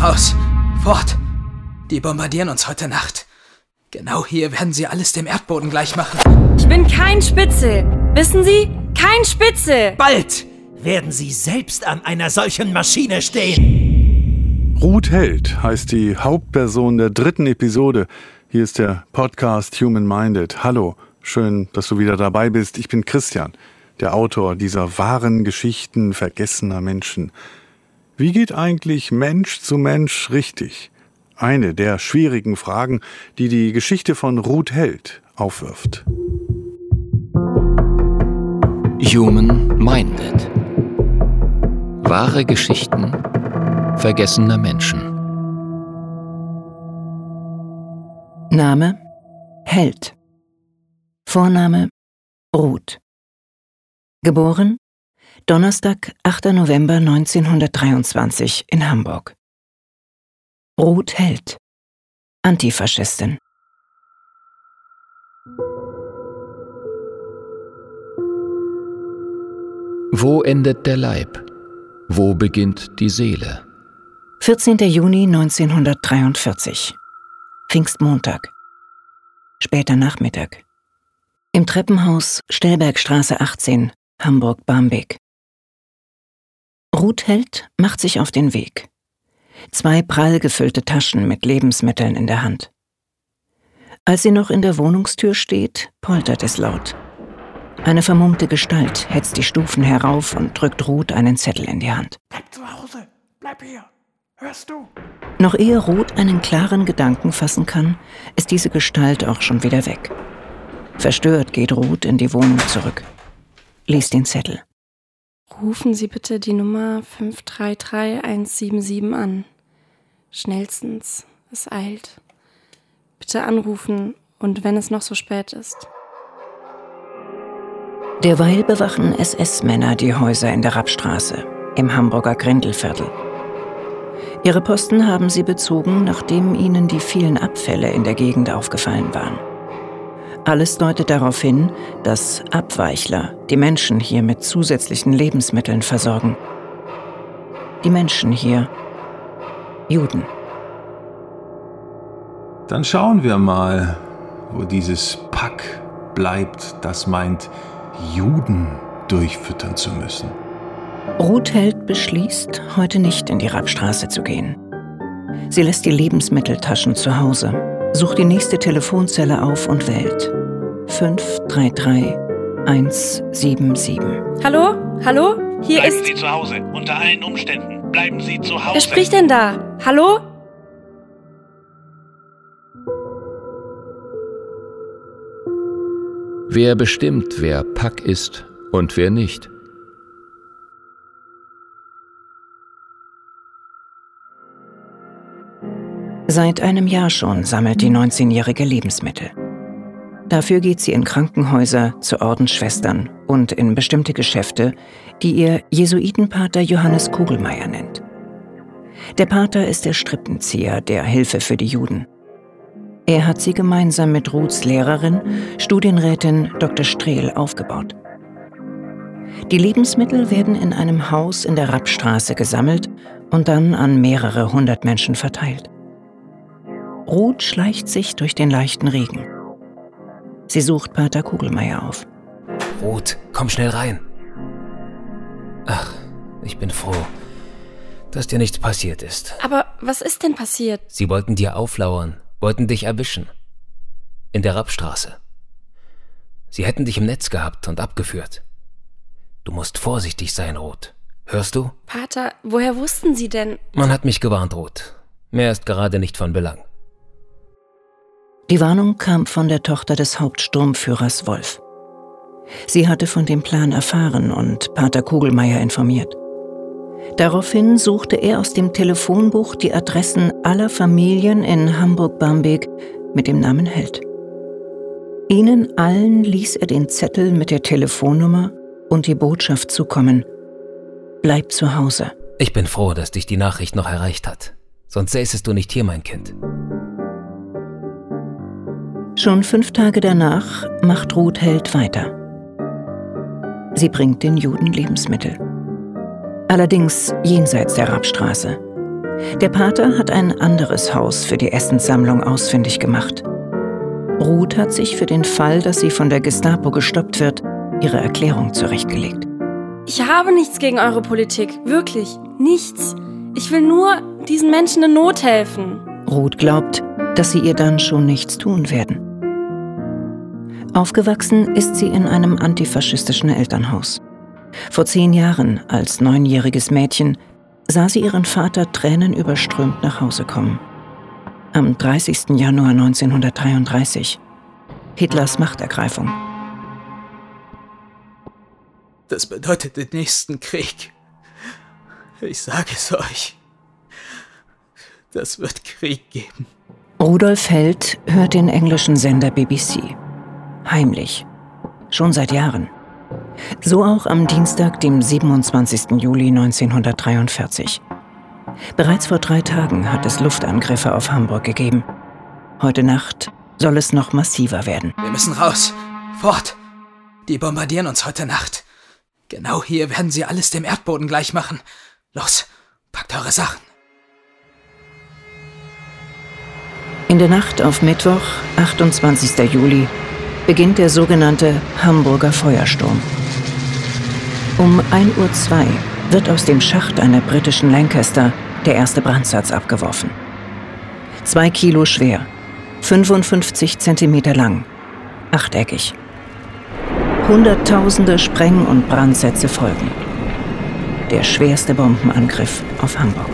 Raus! Fort! Die bombardieren uns heute Nacht. Genau hier werden sie alles dem Erdboden gleich machen. Ich bin kein Spitzel. Wissen Sie? Kein Spitzel. Bald werden Sie selbst an einer solchen Maschine stehen. Ruth Held heißt die Hauptperson der dritten Episode. Hier ist der Podcast Human Minded. Hallo, schön, dass du wieder dabei bist. Ich bin Christian, der Autor dieser wahren Geschichten vergessener Menschen. Wie geht eigentlich Mensch zu Mensch richtig? Eine der schwierigen Fragen, die die Geschichte von Ruth Held aufwirft. Human Minded. Wahre Geschichten vergessener Menschen. Name Held. Vorname Ruth. Geboren Donnerstag, 8. November 1923 in Hamburg. Ruth Held. Antifaschistin. Wo endet der Leib? Wo beginnt die Seele? 14. Juni 1943. Pfingstmontag. Später Nachmittag. Im Treppenhaus Stellbergstraße 18, Hamburg-Barmbek. Ruth Held macht sich auf den Weg. Zwei prall gefüllte Taschen mit Lebensmitteln in der Hand. Als sie noch in der Wohnungstür steht, poltert es laut. Eine vermummte Gestalt hetzt die Stufen herauf und drückt Ruth einen Zettel in die Hand. Bleib zu Hause, bleib hier. Hörst du? Noch ehe Ruth einen klaren Gedanken fassen kann, ist diese Gestalt auch schon wieder weg. Verstört geht Ruth in die Wohnung zurück. Liest den Zettel. Rufen Sie bitte die Nummer 533177 an. Schnellstens, es eilt. Bitte anrufen und wenn es noch so spät ist. Derweil bewachen SS-Männer die Häuser in der Rappstraße, im Hamburger Grindelviertel. Ihre Posten haben sie bezogen, nachdem ihnen die vielen Abfälle in der Gegend aufgefallen waren. Alles deutet darauf hin, dass Abweichler die Menschen hier mit zusätzlichen Lebensmitteln versorgen. Die Menschen hier, Juden. Dann schauen wir mal, wo dieses Pack bleibt, das meint, Juden durchfüttern zu müssen. Ruth Held beschließt, heute nicht in die Rappstraße zu gehen. Sie lässt die Lebensmitteltaschen zu Hause, sucht die nächste Telefonzelle auf und wählt 533177. Hallo? Hallo? Hier Bleiben ist. Sie zu Hause. Unter allen Umständen. Bleiben Sie zu Hause. Wer spricht denn da? Hallo? Wer bestimmt, wer Pack ist und wer nicht? Seit einem Jahr schon sammelt die 19-jährige Lebensmittel. Dafür geht sie in Krankenhäuser, zu Ordensschwestern und in bestimmte Geschäfte, die ihr Jesuitenpater Johannes Kugelmeier nennt. Der Pater ist der Strippenzieher der Hilfe für die Juden. Er hat sie gemeinsam mit Ruths Lehrerin, Studienrätin Dr. Strehl, aufgebaut. Die Lebensmittel werden in einem Haus in der Rappstraße gesammelt und dann an mehrere hundert Menschen verteilt. Ruth schleicht sich durch den leichten Regen. Sie sucht Pater Kugelmeier auf. Ruth, komm schnell rein. Ach, ich bin froh, dass dir nichts passiert ist. Aber was ist denn passiert? Sie wollten dir auflauern, wollten dich erwischen. In der Rappstraße. Sie hätten dich im Netz gehabt und abgeführt. Du musst vorsichtig sein, Ruth. Hörst du? Pater, woher wussten Sie denn? Man hat mich gewarnt, Ruth. Mehr ist gerade nicht von Belang. Die Warnung kam von der Tochter des Hauptsturmführers Wolf. Sie hatte von dem Plan erfahren und Pater Kugelmeier informiert. Daraufhin suchte er aus dem Telefonbuch die Adressen aller Familien in Hamburg-Barmbek mit dem Namen Held. Ihnen allen ließ er den Zettel mit der Telefonnummer und die Botschaft zukommen. Bleib zu Hause. Ich bin froh, dass dich die Nachricht noch erreicht hat. Sonst säßest du nicht hier, mein Kind. Schon fünf Tage danach macht Ruth Held weiter. Sie bringt den Juden Lebensmittel. Allerdings jenseits der Rappstraße. Der Pater hat ein anderes Haus für die Essenssammlung ausfindig gemacht. Ruth hat sich für den Fall, dass sie von der Gestapo gestoppt wird, ihre Erklärung zurechtgelegt. Ich habe nichts gegen eure Politik, wirklich, nichts. Ich will nur diesen Menschen in Not helfen. Ruth glaubt, dass sie ihr dann schon nichts tun werden. Aufgewachsen ist sie in einem antifaschistischen Elternhaus. Vor zehn Jahren, als neunjähriges Mädchen, sah sie ihren Vater tränenüberströmt nach Hause kommen. Am 30. Januar 1933. Hitlers Machtergreifung. Das bedeutet den nächsten Krieg. Ich sage es euch. Das wird Krieg geben. Rudolf Held hört den englischen Sender BBC. Heimlich. Schon seit Jahren. So auch am Dienstag, dem 27. Juli 1943. Bereits vor drei Tagen hat es Luftangriffe auf Hamburg gegeben. Heute Nacht soll es noch massiver werden. Wir müssen raus. Fort. Die bombardieren uns heute Nacht. Genau hier werden sie alles dem Erdboden gleich machen. Los, packt eure Sachen. In der Nacht auf Mittwoch, 28. Juli, beginnt der sogenannte Hamburger Feuersturm. Um 1.02 Uhr wird aus dem Schacht einer britischen Lancaster der erste Brandsatz abgeworfen. Zwei Kilo schwer, 55 Zentimeter lang, achteckig. Hunderttausende Spreng- und Brandsätze folgen. Der schwerste Bombenangriff auf Hamburg.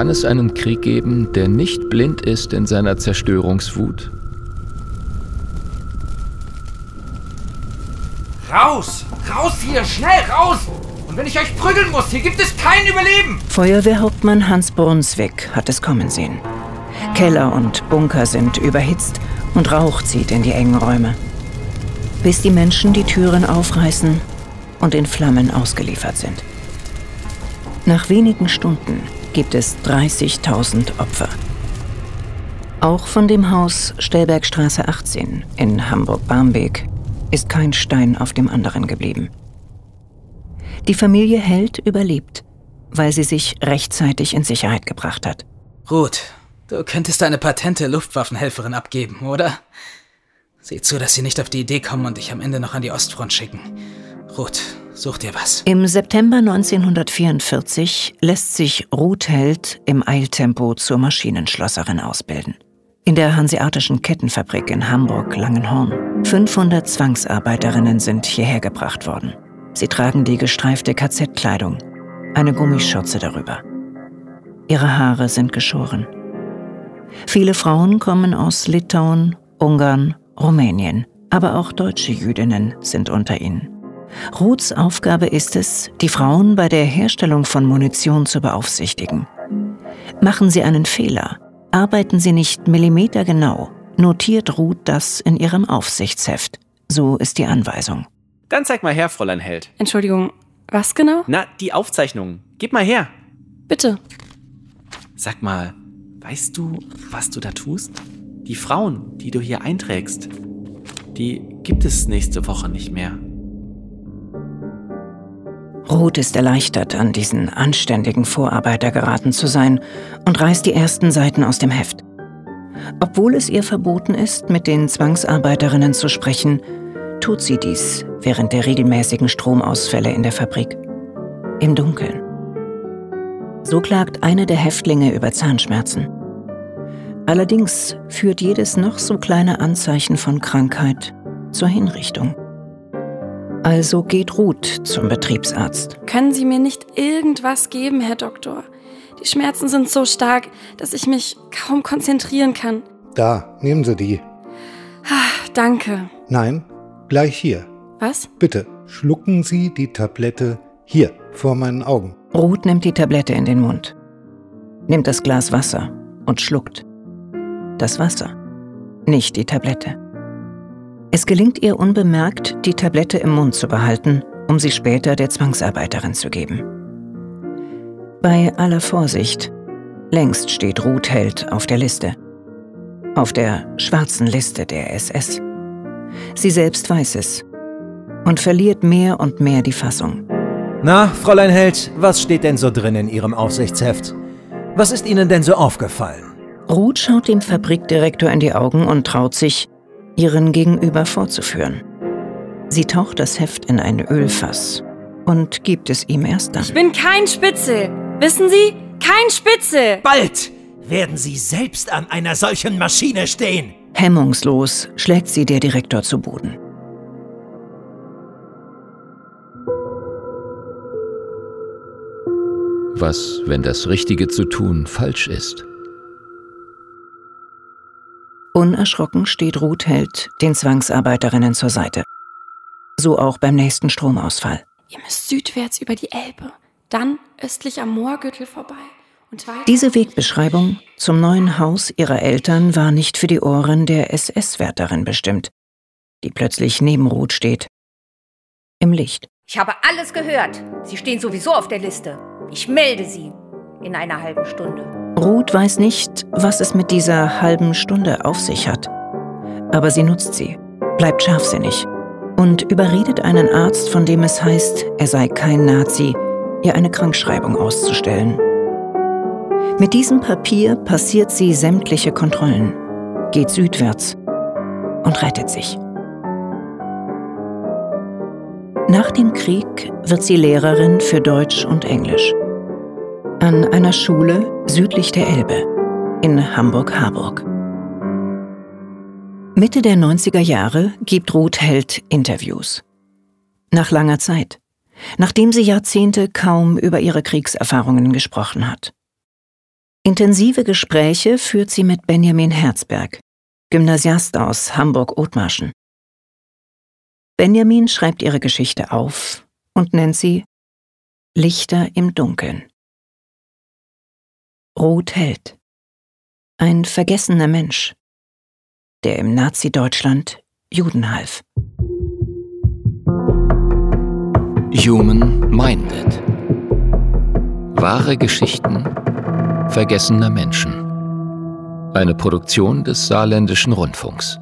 Kann es einen Krieg geben, der nicht blind ist in seiner Zerstörungswut? Raus! Raus hier! Schnell raus! Und wenn ich euch prügeln muss, hier gibt es kein Überleben! Feuerwehrhauptmann Hans Brunswick hat es kommen sehen. Keller und Bunker sind überhitzt und Rauch zieht in die engen Räume. Bis die Menschen die Türen aufreißen und in Flammen ausgeliefert sind. Nach wenigen Stunden gibt es 30.000 Opfer. Auch von dem Haus Stellbergstraße 18 in Hamburg-Barmbek ist kein Stein auf dem anderen geblieben. Die Familie Held überlebt, weil sie sich rechtzeitig in Sicherheit gebracht hat. Ruth, du könntest eine patente Luftwaffenhelferin abgeben, oder? Sieh zu, dass sie nicht auf die Idee kommen und dich am Ende noch an die Ostfront schicken. Ruth, such dir was. Im September 1944 lässt sich Ruth Held im Eiltempo zur Maschinenschlosserin ausbilden. In der Hanseatischen Kettenfabrik in Hamburg-Langenhorn. 500 Zwangsarbeiterinnen sind hierher gebracht worden. Sie tragen die gestreifte KZ-Kleidung, eine Gummischürze darüber. Ihre Haare sind geschoren. Viele Frauen kommen aus Litauen, Ungarn, Rumänien, aber auch deutsche Jüdinnen sind unter ihnen. Ruths Aufgabe ist es, die Frauen bei der Herstellung von Munition zu beaufsichtigen. Machen sie einen Fehler, arbeiten sie nicht millimetergenau, notiert Ruth das in ihrem Aufsichtsheft. So ist die Anweisung. Dann zeig mal her, Fräulein Held. Entschuldigung, was genau? Na, die Aufzeichnungen. Gib mal her. Bitte. Sag mal, weißt du, was du da tust? Die Frauen, die du hier einträgst, die gibt es nächste Woche nicht mehr. Ruth ist erleichtert, an diesen anständigen Vorarbeiter geraten zu sein und reißt die ersten Seiten aus dem Heft. Obwohl es ihr verboten ist, mit den Zwangsarbeiterinnen zu sprechen, tut sie dies während der regelmäßigen Stromausfälle in der Fabrik. Im Dunkeln. So klagt eine der Häftlinge über Zahnschmerzen. Allerdings führt jedes noch so kleine Anzeichen von Krankheit zur Hinrichtung. Also geht Ruth zum Betriebsarzt. Können Sie mir nicht irgendwas geben, Herr Doktor? Die Schmerzen sind so stark, dass ich mich kaum konzentrieren kann. Da, nehmen Sie die. Ah, danke. Nein, gleich hier. Was? Bitte, schlucken Sie die Tablette hier, vor meinen Augen. Ruth nimmt die Tablette in den Mund, nimmt das Glas Wasser und schluckt. Das Wasser, nicht die Tablette. Es gelingt ihr unbemerkt, die Tablette im Mund zu behalten, um sie später der Zwangsarbeiterin zu geben. Bei aller Vorsicht, längst steht Ruth Held auf der Liste. Auf der schwarzen Liste der SS. Sie selbst weiß es und verliert mehr und mehr die Fassung. Na, Fräulein Held, was steht denn so drin in Ihrem Aufsichtsheft? Was ist Ihnen denn so aufgefallen? Ruth schaut dem Fabrikdirektor in die Augen und traut sich, ihren Gegenüber vorzuführen. Sie taucht das Heft in ein Ölfass und gibt es ihm erst dann. Ich bin kein Spitzel. Wissen Sie? Kein Spitzel. Bald werden Sie selbst an einer solchen Maschine stehen. Hemmungslos schlägt sie der Direktor zu Boden. Was, wenn das Richtige zu tun falsch ist? Unerschrocken steht Ruth Held den Zwangsarbeiterinnen zur Seite. So auch beim nächsten Stromausfall. Ihr müsst südwärts über die Elbe, dann östlich am Moorgürtel vorbei. Und weiter Diese Wegbeschreibung zum neuen Haus ihrer Eltern war nicht für die Ohren der SS-Wärterin bestimmt, die plötzlich neben Ruth steht. Im Licht. Ich habe alles gehört. Sie stehen sowieso auf der Liste. Ich melde Sie in einer halben Stunde. Ruth weiß nicht, was es mit dieser halben Stunde auf sich hat. Aber sie nutzt sie, bleibt scharfsinnig und überredet einen Arzt, von dem es heißt, er sei kein Nazi, ihr eine Krankschreibung auszustellen. Mit diesem Papier passiert sie sämtliche Kontrollen, geht südwärts und rettet sich. Nach dem Krieg wird sie Lehrerin für Deutsch und Englisch. An einer Schule südlich der Elbe in Hamburg-Harburg. Mitte der 90er Jahre gibt Ruth Held Interviews. Nach langer Zeit, nachdem sie Jahrzehnte kaum über ihre Kriegserfahrungen gesprochen hat. Intensive Gespräche führt sie mit Benjamin Herzberg, Gymnasiast aus Hamburg-Othmarschen. Benjamin schreibt ihre Geschichte auf und nennt sie Lichter im Dunkeln. Ruth Held. Ein vergessener Mensch, der im Nazi-Deutschland Juden half. Human Minded. Wahre Geschichten vergessener Menschen. Eine Produktion des Saarländischen Rundfunks.